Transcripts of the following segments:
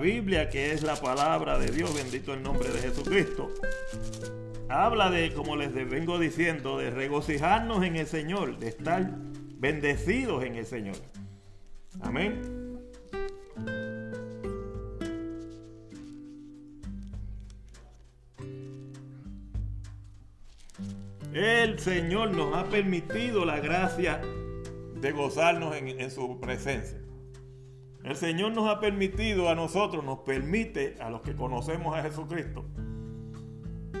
Biblia, que es la palabra de Dios, bendito el nombre de Jesucristo, habla de, como les vengo diciendo, de regocijarnos en el Señor, de estar bendecidos en el Señor. Amén. El Señor nos ha permitido la gracia de gozarnos en, su presencia. El Señor nos ha permitido a nosotros, nos permite a los que conocemos a Jesucristo.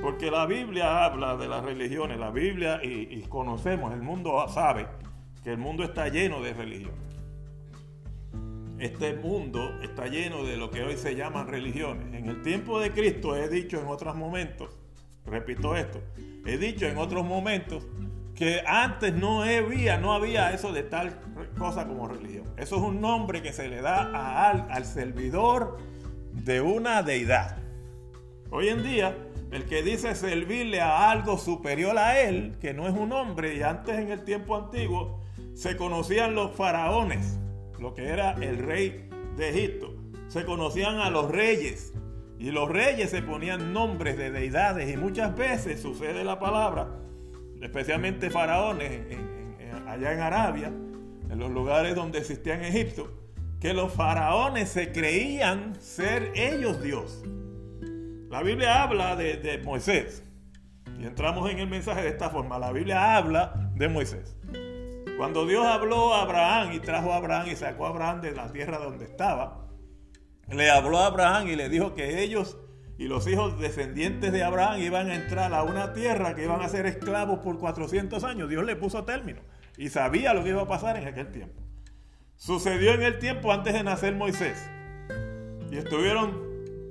Porque la Biblia habla de las religiones, la Biblia y, conocemos, el mundo sabe que el mundo está lleno de religiones. Este mundo está lleno de lo que hoy se llaman religiones. En el tiempo de Cristo he dicho en otros momentos, repito esto, he dicho en otros momentos que antes no había, no había eso de tal cosa como religión. Eso es un nombre que se le da al servidor de una deidad. Hoy en día, el que dice servirle a algo superior a él, que no es un hombre, y antes en el tiempo antiguo se conocían los faraones, lo que era el rey de Egipto. Se conocían a los reyes, y los reyes se ponían nombres de deidades y muchas veces sucede la palabra, especialmente faraones allá en Arabia, en los lugares donde existían Egipto, que los faraones se creían ser ellos Dios. La Biblia habla de Moisés. Y entramos en el mensaje de esta forma. La Biblia habla de Moisés. Cuando Dios habló a Abraham y trajo a Abraham y sacó a Abraham de la tierra donde estaba, le habló a Abraham y le dijo que ellos y los hijos descendientes de Abraham iban a entrar a una tierra que iban a ser esclavos por 400 años. Dios le puso término y sabía lo que iba a pasar en aquel tiempo. Sucedió en el tiempo antes de nacer Moisés. Y estuvieron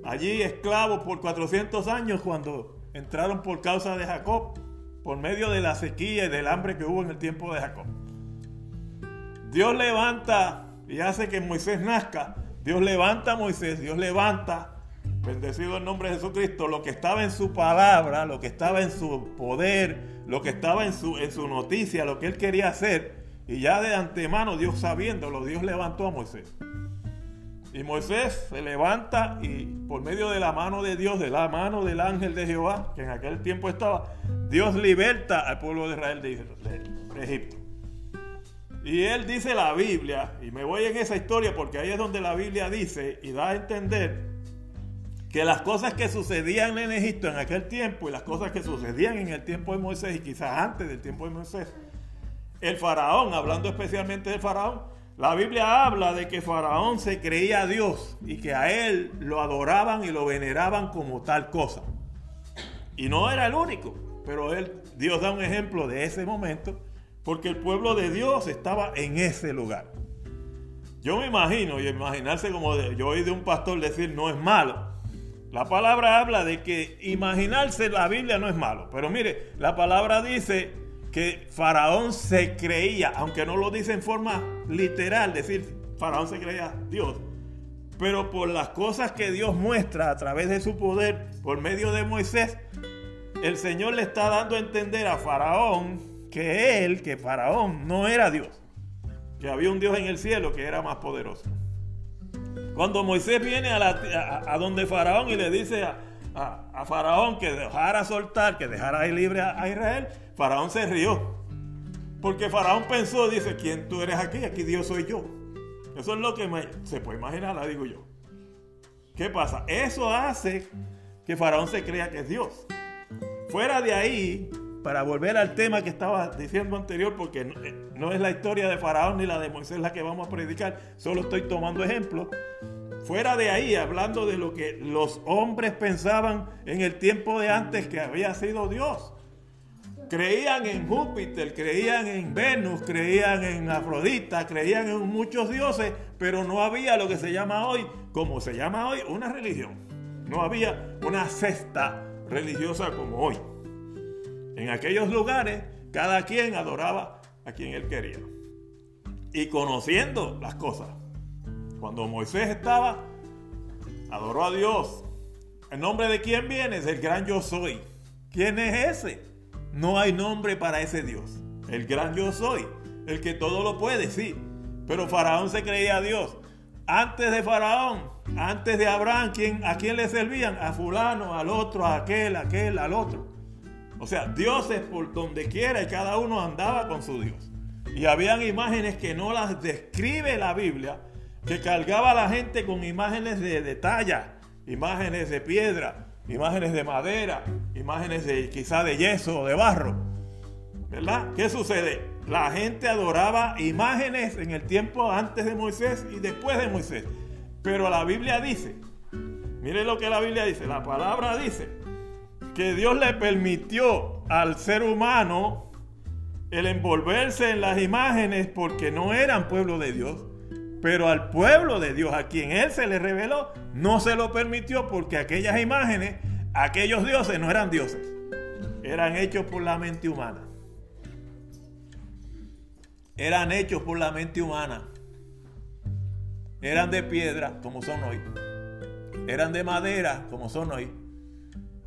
allí esclavos por 400 años cuando entraron por causa de Jacob, por medio de la sequía y del hambre que hubo en el tiempo de Jacob. Dios levanta y hace que Moisés nazca Dios levanta a Moisés, Dios levanta, bendecido el nombre de Jesucristo, lo que estaba en su palabra, lo que estaba en su poder, lo que estaba en su, en su noticia, lo que él quería hacer. Y ya de antemano, Dios sabiéndolo, Dios levantó a Moisés. Y Moisés se levanta y por medio de la mano de Dios, de la mano del ángel de Jehová, que en aquel tiempo estaba, Dios liberta al pueblo de Israel de, de Egipto. Y él dice la Biblia, y me voy en esa historia porque ahí es donde la Biblia dice y da a entender que las cosas que sucedían en Egipto en aquel tiempo y las cosas que sucedían en el tiempo de Moisés y quizás antes del tiempo de Moisés, el faraón, hablando especialmente del faraón, la Biblia habla de que faraón se creía a Dios y que a él lo adoraban y lo veneraban como tal cosa. Y no era el único, pero él, Dios da un ejemplo de ese momento porque el pueblo de Dios estaba en ese lugar. Yo me imagino, y imaginarse como yo oí de un pastor decir no es malo. La palabra habla de que imaginarse la Biblia no es malo. Pero mire, la palabra dice que Faraón se creía, aunque no lo dice en forma literal, decir Faraón se creía Dios. Pero por las cosas que Dios muestra a través de su poder, por medio de Moisés, el Señor le está dando a entender a Faraón que él, que Faraón, no era Dios, que había un Dios en el cielo que era más poderoso. Cuando Moisés viene a, donde Faraón y le dice a, Faraón que dejara soltar, que dejara ir libre a, Israel, Faraón se rió. Porque Faraón pensó, dice, ¿quién tú eres aquí? Aquí Dios soy yo. Eso es lo que se puede imaginar, la digo yo. ¿Qué pasa? Eso hace que Faraón se crea que es Dios. Fuera de ahí, para volver al tema que estaba diciendo anterior, porque no, es la historia de Faraón ni la de Moisés la que vamos a predicar, solo estoy tomando ejemplos. Fuera de ahí, hablando de lo que los hombres pensaban en el tiempo de antes que había sido Dios. Creían en Júpiter, creían en Venus, creían en Afrodita, creían en muchos dioses, pero no había lo que se llama hoy, como se llama hoy, una religión. No había una cesta religiosa como hoy. En aquellos lugares, cada quien adoraba a quien él quería. Y conociendo las cosas. Cuando Moisés estaba, adoró a Dios. ¿El nombre de quién viene? Es el gran yo soy. ¿Quién es ese? No hay nombre para ese Dios. El gran yo soy. El que todo lo puede, sí. Pero Faraón se creía a Dios. antes de Faraón, antes de Abraham, ¿a quién le servían? A fulano, al otro, a aquel, a aquel, al otro. O sea, dioses por donde quiera y cada uno andaba con su Dios. Y habían imágenes que no las describe la Biblia, que cargaba a la gente con imágenes de, de talla, imágenes de piedra, imágenes de madera, imágenes de quizá de yeso o de barro. ¿Verdad? ¿Qué sucede? La gente adoraba imágenes en el tiempo antes de Moisés y después de Moisés. Pero la Biblia dice, mire lo que la Biblia dice, la palabra dice que Dios le permitió al ser humano el envolverse en las imágenes porque no eran pueblo de Dios, pero al pueblo de Dios, a quien Él se le reveló, no se lo permitió porque aquellas imágenes, aquellos dioses no eran dioses, eran hechos por la mente humana. Eran hechos por la mente humana. Eran de piedra como son hoy. Eran de madera como son hoy.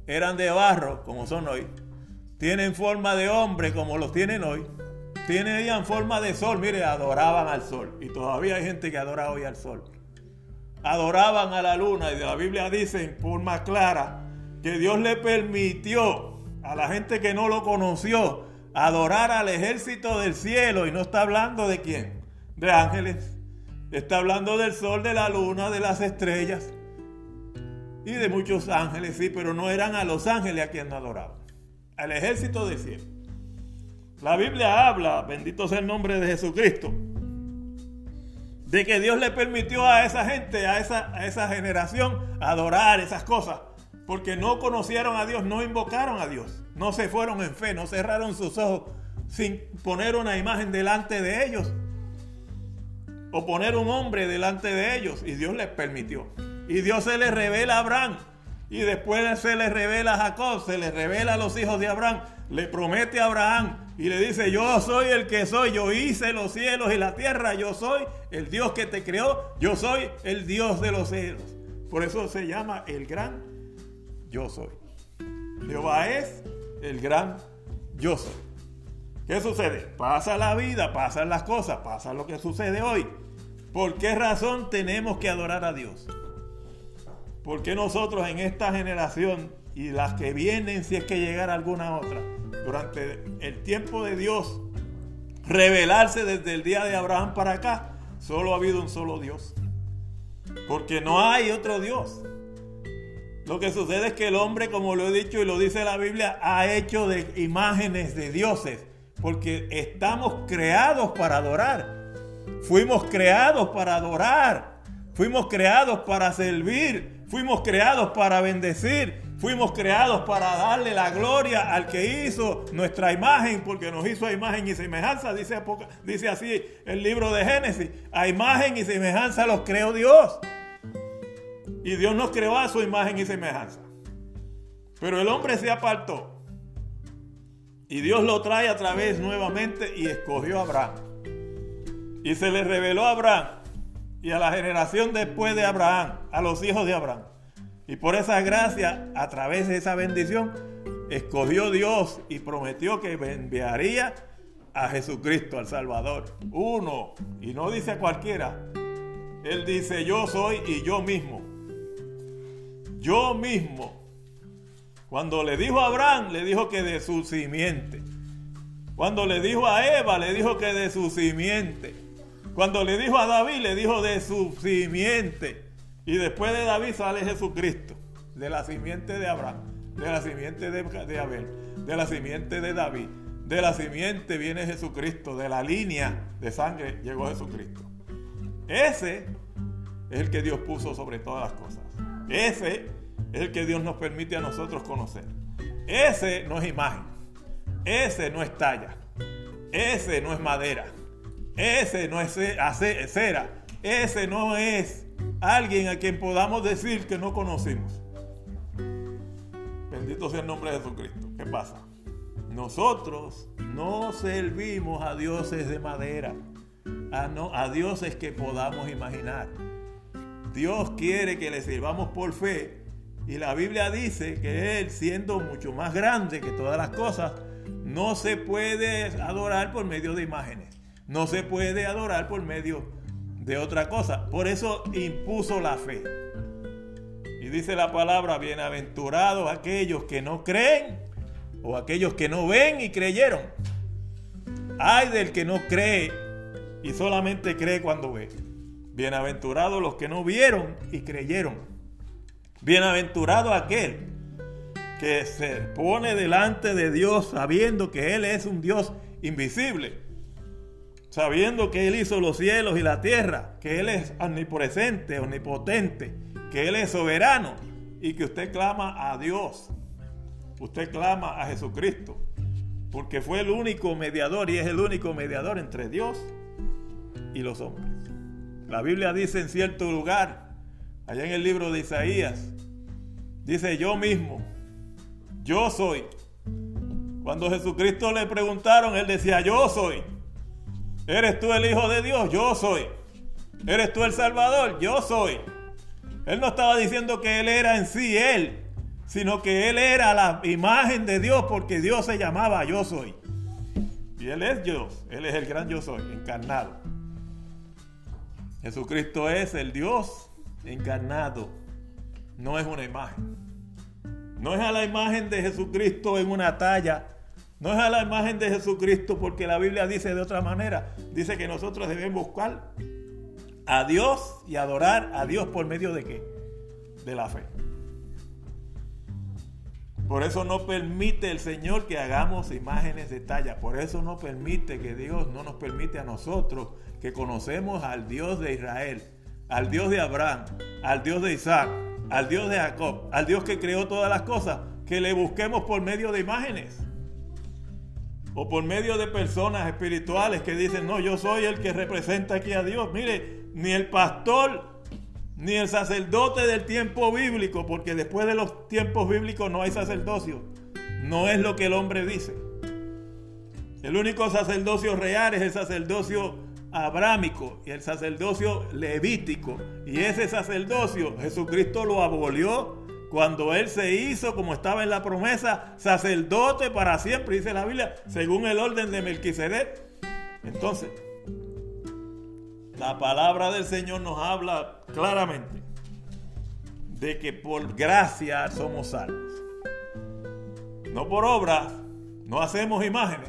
Eran de barro como son hoy. Tienen forma de hombre como los tienen hoy Tenían forma de sol, mire, adoraban al sol. Y todavía hay gente que adora hoy al sol. Adoraban a la luna y de la Biblia dice en forma clara que Dios le permitió a la gente que no lo conoció adorar al ejército del cielo. Y no está hablando de quién, de ángeles. Está hablando del sol, de la luna, de las estrellas y de muchos ángeles, sí, pero no eran a los ángeles a quien adoraban. Al ejército del cielo. La Biblia habla, bendito sea el nombre de Jesucristo, de que Dios le permitió a esa gente, a esa, a esa generación, adorar esas cosas, porque no conocieron a Dios, no invocaron a Dios, no se fueron en fe, no cerraron sus ojos sin poner una imagen delante de ellos o poner un hombre delante de ellos, y Dios les permitió. Y Dios se les revela a Abraham, y después se les revela a Jacob, se les revela a los hijos de Abraham, le promete a Abraham y le dice, yo soy el que soy, yo hice los cielos y la tierra, yo soy el Dios que te creó, yo soy el Dios de los cielos. Por eso se llama el gran yo soy. Jehová es el gran yo soy. ¿Qué sucede? Pasa la vida, pasan las cosas, pasa lo que sucede hoy. ¿Por qué razón tenemos que adorar a Dios? Porque nosotros en esta generación y las que vienen, si es que llegara alguna otra, durante el tiempo de Dios revelarse desde el día de Abraham para acá, solo ha habido un solo Dios. Porque no hay otro Dios. Lo que sucede es que el hombre, como lo he dicho y lo dice la Biblia, ha hecho de imágenes de dioses. Porque estamos creados para adorar. Fuimos creados para adorar. Fuimos creados para servir. Fuimos creados para bendecir. Fuimos creados para darle la gloria al que hizo nuestra imagen, porque nos hizo a imagen y semejanza, dice, dice así el libro de Génesis. A imagen y semejanza los creó Dios. Y Dios nos creó a su imagen y semejanza. Pero el hombre se apartó. Y Dios lo trae a través nuevamente y escogió a Abraham. Y se le reveló a Abraham y a la generación después de Abraham, a los hijos de Abraham. Y por esa gracia, a través de esa bendición, escogió Dios y prometió que enviaría a Jesucristo, al Salvador. Uno, y no dice cualquiera. Él dice, yo soy y yo mismo. Yo mismo. Cuando le dijo a Abraham, le dijo que de su simiente. Cuando le dijo a Eva, le dijo que de su simiente. Cuando le dijo a David, le dijo de su simiente. Y después de David sale Jesucristo, de la simiente de Abraham, de la simiente de, Abel, de la simiente de David, de la simiente viene Jesucristo, de la línea de sangre llegó Jesucristo. Ese es el que Dios puso sobre todas las cosas. Ese es el que Dios nos permite a nosotros conocer. Ese no es imagen. Ese no es talla. Ese no es madera. Ese no es cera. Ese no es alguien a quien podamos decir que no conocimos. Bendito sea el nombre de Jesucristo. ¿Qué pasa? Nosotros no servimos a dioses de madera, a, no, a dioses que podamos imaginar. Dios quiere que le sirvamos por fe y la Biblia dice que Él, siendo mucho más grande que todas las cosas, no se puede adorar por medio de imágenes. No se puede adorar por medio de otra cosa. Por eso impuso la fe. Y dice la palabra, bienaventurados aquellos que no creen o aquellos que no ven y creyeron. Ay del que no cree y solamente cree cuando ve. Bienaventurados los que no vieron y creyeron. Bienaventurado aquel que se pone delante de Dios sabiendo que Él es un Dios invisible, sabiendo que Él hizo los cielos y la tierra, que Él es omnipresente, omnipotente, que Él es soberano y que usted clama a Dios, usted clama a Jesucristo, porque fue el único mediador y es el único mediador entre Dios y los hombres. La Biblia dice en cierto lugar, allá en el libro de Isaías, dice yo mismo, yo soy. Cuando Jesucristo le preguntaron, él decía, yo soy. ¿Eres tú el Hijo de Dios? Yo soy. ¿Eres tú el Salvador? Yo soy. Él no estaba diciendo que Él era en sí Él, sino que Él era la imagen de Dios porque Dios se llamaba yo soy. Y Él es Dios, Él es el gran yo soy, encarnado. Jesucristo es el Dios encarnado, no es una imagen. No es a la imagen de Jesucristo en una talla. No es a la imagen de Jesucristo porque la Biblia dice de otra manera. Dice que nosotros debemos buscar a Dios y adorar a Dios por medio de qué? De la fe. Por eso no permite el Señor que hagamos imágenes de talla. Por eso no permite que Dios no nos permite a nosotros que conocemos al Dios de Israel, al Dios de Abraham, al Dios de Isaac, al Dios de Jacob, al Dios que creó todas las cosas, que le busquemos por medio de imágenes o por medio de personas espirituales que dicen, no, yo soy el que representa aquí a Dios. Mire, ni el pastor, ni el sacerdote del tiempo bíblico, porque después de los tiempos bíblicos no hay sacerdocio. No es lo que el hombre dice. El único sacerdocio real es el sacerdocio abrámico y el sacerdocio levítico. Y ese sacerdocio Jesucristo lo abolió cuando Él se hizo, como estaba en la promesa, sacerdote para siempre, dice la Biblia, según el orden de Melquisedec. Entonces, la palabra del Señor nos habla claramente de que por gracia somos salvos. No por obras, no hacemos imágenes,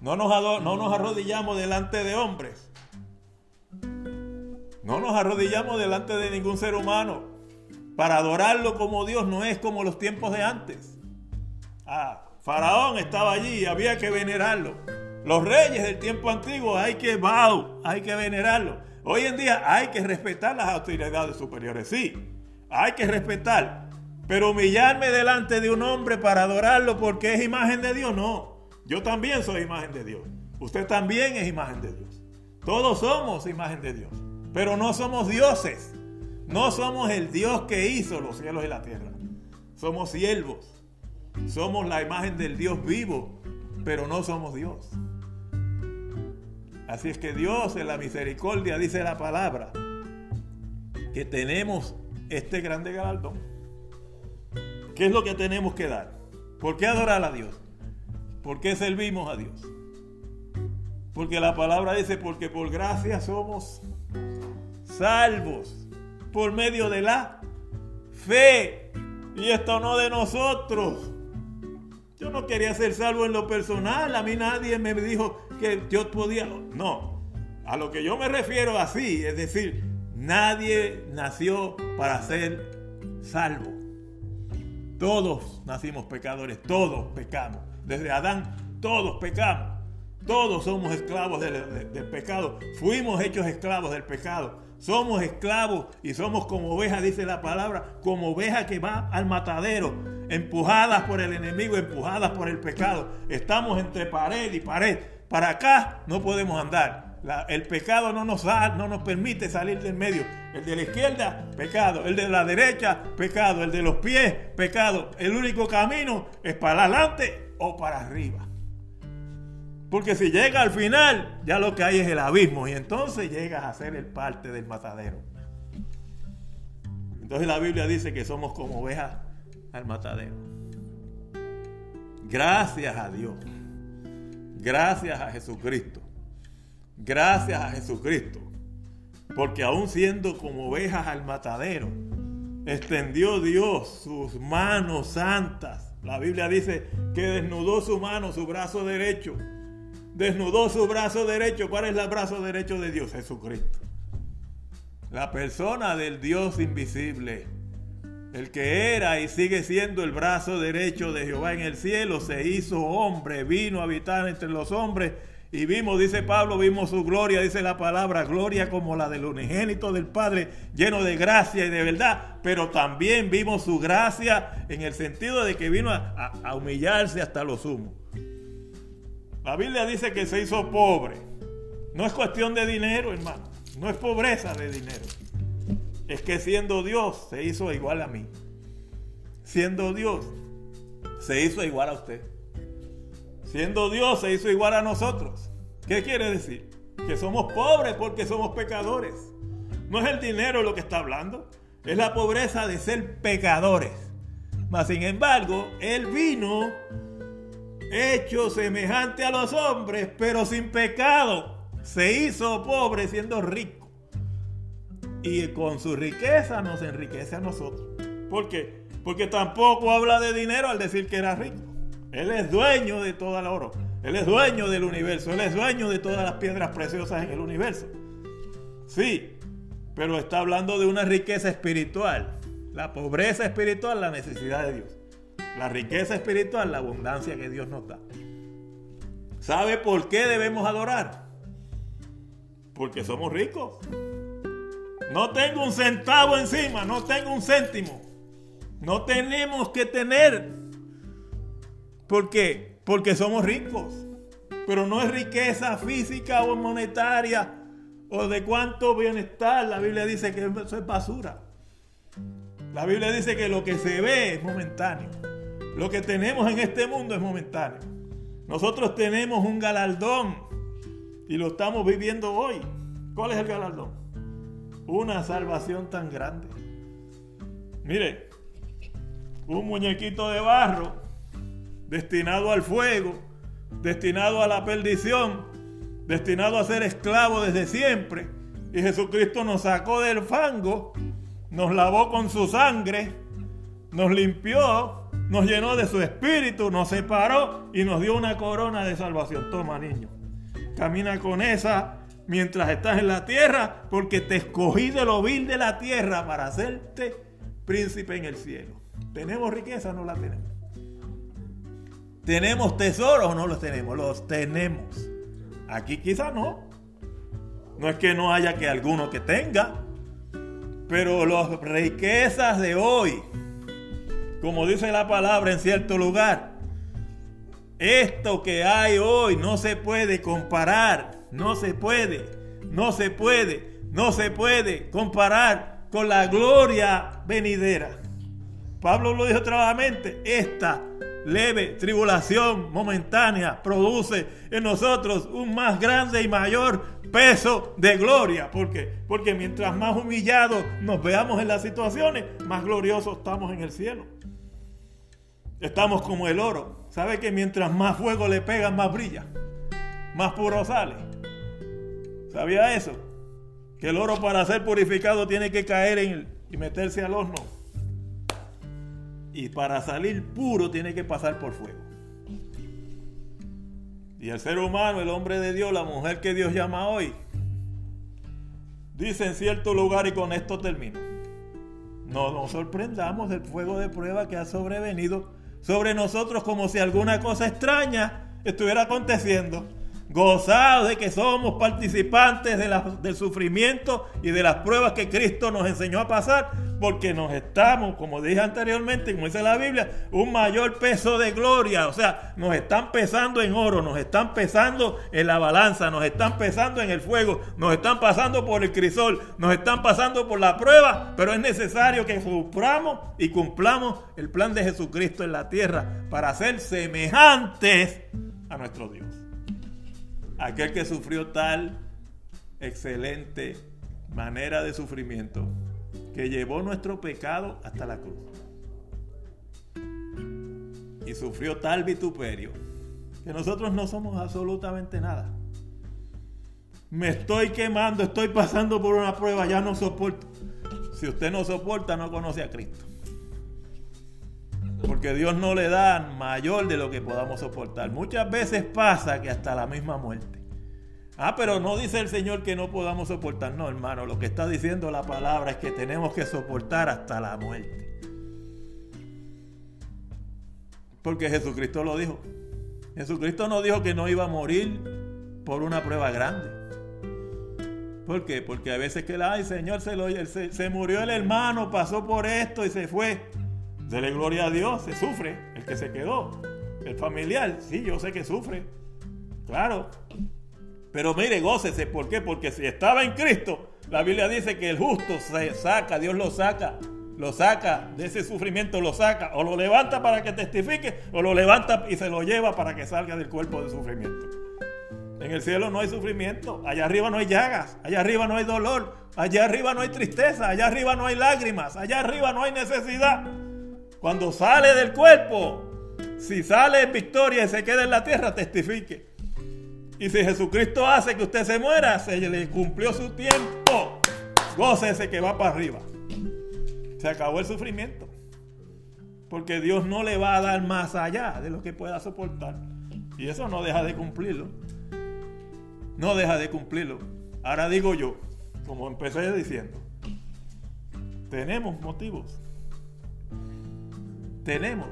no nos, no nos arrodillamos delante de hombres. No nos arrodillamos delante de ningún ser humano. Para adorarlo como Dios no es como los tiempos de antes. Ah, Faraón estaba allí y había que venerarlo. Los reyes del tiempo antiguo hay que bow, hay que venerarlo. Hoy en día hay que respetar las autoridades superiores, sí, hay que respetar. Pero humillarme delante de un hombre para adorarlo porque es imagen de Dios, no. Yo también soy imagen de Dios. Usted también es imagen de Dios. Todos somos imagen de Dios. Pero no somos dioses. No somos el Dios que hizo los cielos y la tierra. Somos siervos. Somos la imagen del Dios vivo. Pero no somos Dios. Así es que Dios en la misericordia dice la palabra que tenemos este grande galardón. ¿Qué es lo que tenemos que dar? ¿Por qué adorar a Dios? ¿Por qué servimos a Dios? Porque la palabra dice, porque por gracia somos salvos por medio de la fe. Y esto no de nosotros. Yo no quería ser salvo en lo personal. A mí nadie me dijo que yo podía. No. A lo que yo me refiero así, es decir, nadie nació para ser salvo. Todos nacimos pecadores, todos pecamos. Desde Adán todos pecamos. Todos somos esclavos del, pecado. Fuimos hechos esclavos del pecado. Somos esclavos y somos como ovejas, dice la palabra, como ovejas que va al matadero, empujadas por el enemigo, empujadas por el pecado. Estamos entre pared y pared. Para acá no podemos andar. el pecado no nos, da, no nos permite salir del medio. El de la izquierda, pecado. El de la derecha, pecado. El de los pies, pecado. El único camino es para adelante o para arriba. Porque si llega al final, ya lo que hay es el abismo y entonces llegas a ser el parte del matadero. Entonces la Biblia dice que somos como ovejas al matadero. Gracias a Dios. Gracias a Jesucristo. Gracias a Jesucristo. Porque aún siendo como ovejas al matadero, extendió Dios sus manos santas. La Biblia dice que desnudó su mano, su brazo derecho. Desnudó su brazo derecho. ¿Cuál es el brazo derecho de Dios? Jesucristo. La persona del Dios invisible. El que era y sigue siendo el brazo derecho de Jehová en el cielo, se hizo hombre, vino a habitar entre los hombres y vimos, dice Pablo, vimos su gloria, dice la palabra, gloria como la del unigénito del Padre, lleno de gracia y de verdad, pero también vimos su gracia en el sentido de que vino a, humillarse hasta lo sumo. La Biblia dice que se hizo pobre. No es cuestión de dinero, hermano. No es pobreza de dinero. Es que siendo Dios se hizo igual a mí. Siendo Dios se hizo igual a usted. Siendo Dios se hizo igual a nosotros. ¿Qué quiere decir? Que somos pobres porque somos pecadores. No es el dinero lo que está hablando, es la pobreza de ser pecadores. Mas sin embargo, Él vino hecho semejante a los hombres, pero sin pecado. Se hizo pobre siendo rico. Y con su riqueza nos enriquece a nosotros. ¿Por qué? Porque tampoco habla de dinero al decir que era rico. Él es dueño de todo el oro. Él es dueño del universo. Él es dueño de todas las piedras preciosas en el universo. Sí, pero está hablando de una riqueza espiritual. La pobreza espiritual, la necesidad de Dios. La riqueza espiritual, la abundancia que Dios nos da. ¿Sabe por qué debemos adorar? Porque somos ricos. No tengo un centavo encima, no tengo un céntimo. No tenemos que tener ¿Por qué? Porque somos ricos. Pero no es riqueza física o monetaria o de cuánto bienestar. La Biblia dice que eso es basura. La Biblia dice que lo que se ve es momentáneo. Lo que tenemos en este mundo es momentáneo. Nosotros tenemos un galardón y lo estamos viviendo hoy. ¿Cuál es el galardón? Una salvación tan grande. Mire, un muñequito de barro destinado al fuego, destinado a la perdición, destinado a ser esclavo desde siempre. Y Jesucristo nos sacó del fango, nos lavó con su sangre, nos limpió, nos llenó de su espíritu, nos separó y nos dio una corona de salvación. Toma, niño, camina con esa mientras estás en la tierra, porque te escogí de lo vil de la tierra para hacerte príncipe en el cielo. ¿Tenemos riqueza? No la tenemos. ¿Tenemos tesoros no los tenemos? Los tenemos. Aquí quizá no. No es que no haya que alguno que tenga. Pero las riquezas de hoy, como dice la palabra en cierto lugar, esto que hay hoy no se puede comparar, no se puede, no se puede, no se puede comparar con la gloria venidera. Pablo lo dijo vez, esta leve tribulación momentánea produce en nosotros un más grande y mayor peso de gloria. ¿Por qué? Porque mientras más humillados nos veamos en las situaciones, más gloriosos estamos en el cielo. Estamos como el oro. ¿Sabe que mientras más fuego le pegan, más brilla? Más puro sale. ¿Sabía eso? Que el oro para ser purificado tiene que caer en, y meterse al horno y para salir puro tiene que pasar por fuego. Y el ser humano, el hombre de Dios, la mujer que Dios llama hoy, dice en cierto lugar y con esto termino. No nos sorprendamos del fuego de prueba que ha sobrevenido sobre nosotros como si alguna cosa extraña estuviera aconteciendo. Gozados de que somos participantes del sufrimiento y de las pruebas que Cristo nos enseñó a pasar, porque nos estamos, como dije anteriormente, como dice la Biblia, un mayor peso de gloria, o sea, nos están pesando en oro, nos están pesando en la balanza, nos están pesando en el fuego, nos están pasando por el crisol, nos están pasando por la prueba, pero es necesario que suframos y cumplamos el plan de Jesucristo en la tierra para ser semejantes a nuestro Dios. Aquel que sufrió tal excelente manera de sufrimiento que llevó nuestro pecado hasta la cruz. Y sufrió tal vituperio que nosotros no somos absolutamente nada. me estoy quemando, estoy pasando por una prueba, ya no soporto. Si usted no soporta, no conoce a Cristo. Porque Dios no le da mayor de lo que podamos soportar. Muchas veces pasa que hasta la misma muerte. Ah, pero no dice el Señor que no podamos soportar. No, hermano, lo que está diciendo la palabra es que tenemos que soportar hasta la muerte. Porque Jesucristo lo dijo. Jesucristo no dijo que no iba a morir por una prueba grande. ¿Por qué? Porque a veces que, ay Señor, se, lo, se, se murió el hermano, pasó por esto y se fue. Dele gloria a Dios, se sufre el que se quedó. El familiar, sí, yo sé que sufre. Claro. Pero mire, gócese. ¿Por qué? Porque si estaba en Cristo, la Biblia dice que el justo se saca, Dios lo saca. Lo saca de ese sufrimiento, lo saca. O lo levanta para que testifique, o lo levanta y se lo lleva para que salga del cuerpo de sufrimiento. En el cielo no hay sufrimiento, allá arriba no hay llagas, allá arriba no hay dolor, allá arriba no hay tristeza, allá arriba no hay lágrimas, allá arriba no hay necesidad. Cuando sale del cuerpo, si sale en victoria y se queda en la tierra, testifique. Y si Jesucristo hace que usted se muera, se le cumplió su tiempo. Gócese que va para arriba. Se acabó el sufrimiento. Porque Dios no le va a dar más allá de lo que pueda soportar. Y eso no deja de cumplirlo. No deja de cumplirlo. Ahora digo yo, como empecé diciendo, tenemos motivos tenemos.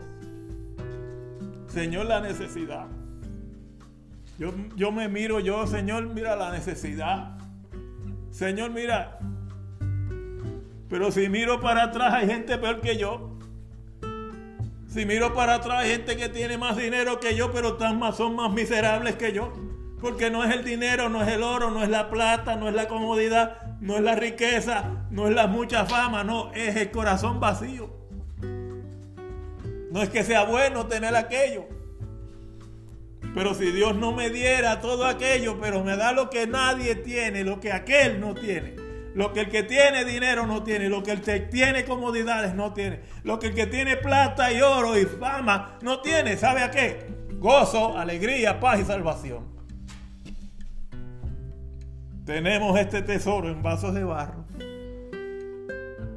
Señor, la necesidad. Yo, yo me miro, yo, Señor, mira la necesidad. Señor, mira. Pero si miro para atrás hay gente peor que yo. Si miro para atrás hay gente que tiene más dinero que yo, pero más, son más miserables que yo. Porque no es el dinero, no es el oro, no es la plata, no es la comodidad, no es la riqueza, no es la mucha fama, no, es el corazón vacío. No es que sea bueno tener aquello. Pero si Dios no me diera todo aquello, pero me da lo que nadie tiene, lo que aquel no tiene. Lo que el que tiene dinero no tiene, lo que el que tiene comodidades no tiene, lo que el que tiene plata y oro y fama no tiene, ¿sabe a qué? Gozo, alegría, paz y salvación. Tenemos este tesoro en vasos de barro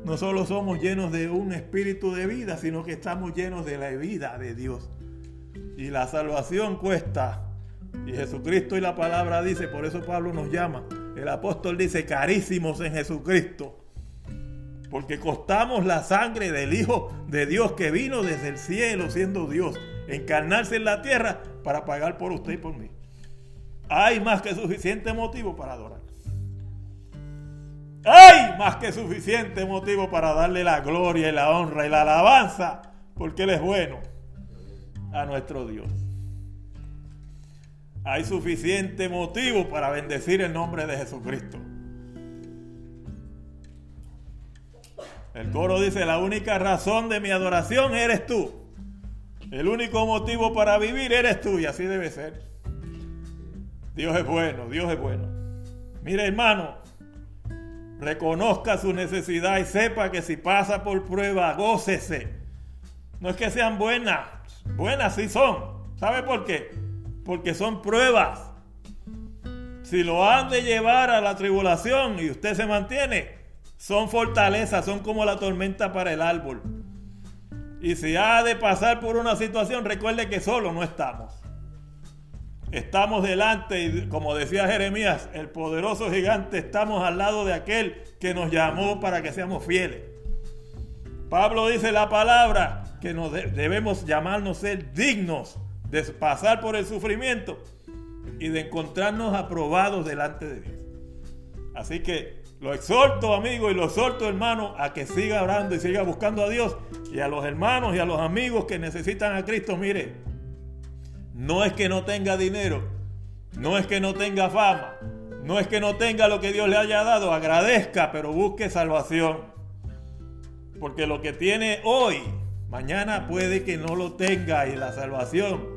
no solo somos llenos de un espíritu de vida, sino que estamos llenos de la vida de Dios. Y la salvación cuesta. Y Jesucristo y la palabra dice, por eso Pablo nos llama. El apóstol dice, carísimos en Jesucristo. Porque costamos la sangre del Hijo de Dios que vino desde el cielo siendo Dios, encarnarse en la tierra para pagar por usted y por mí. Hay más que suficiente motivo para adorar. Hay más que suficiente motivo para darle la gloria y la honra y la alabanza, porque Él es bueno a nuestro Dios. Hay suficiente motivo para bendecir el nombre de Jesucristo. El coro dice, la única razón de mi adoración eres tú. El único motivo para vivir eres tú y así debe ser. Dios es bueno, Dios es bueno. Mire hermano, reconozca su necesidad y sepa que si pasa por prueba, gócese. No es que sean buenas, buenas sí son. ¿Sabe por qué? Porque son pruebas. Si lo han de llevar a la tribulación y usted se mantiene, son fortalezas, son como la tormenta para el árbol. Y si ha de pasar por una situación, recuerde que solo no estamos. Estamos delante, y como decía Jeremías, el poderoso gigante, estamos al lado de aquel que nos llamó para que seamos fieles. Pablo dice la palabra que nos debemos llamarnos ser dignos de pasar por el sufrimiento y de encontrarnos aprobados delante de Dios. Así que lo exhorto, amigo, y lo exhorto, hermano, a que siga orando y siga buscando a Dios. Y a los hermanos y a los amigos que necesitan a Cristo, mire, no es que no tenga dinero, no es que no tenga fama, no es que no tenga lo que Dios le haya dado, agradezca, pero busque salvación. Porque lo que tiene hoy, mañana puede que no lo tenga y la salvación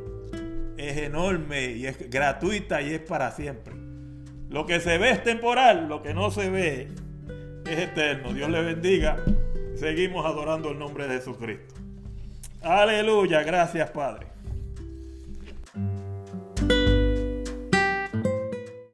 es enorme y es gratuita y es para siempre. Lo que se ve es temporal, lo que no se ve es eterno. Dios le bendiga. Seguimos adorando el nombre de Jesucristo. Aleluya, gracias Padre.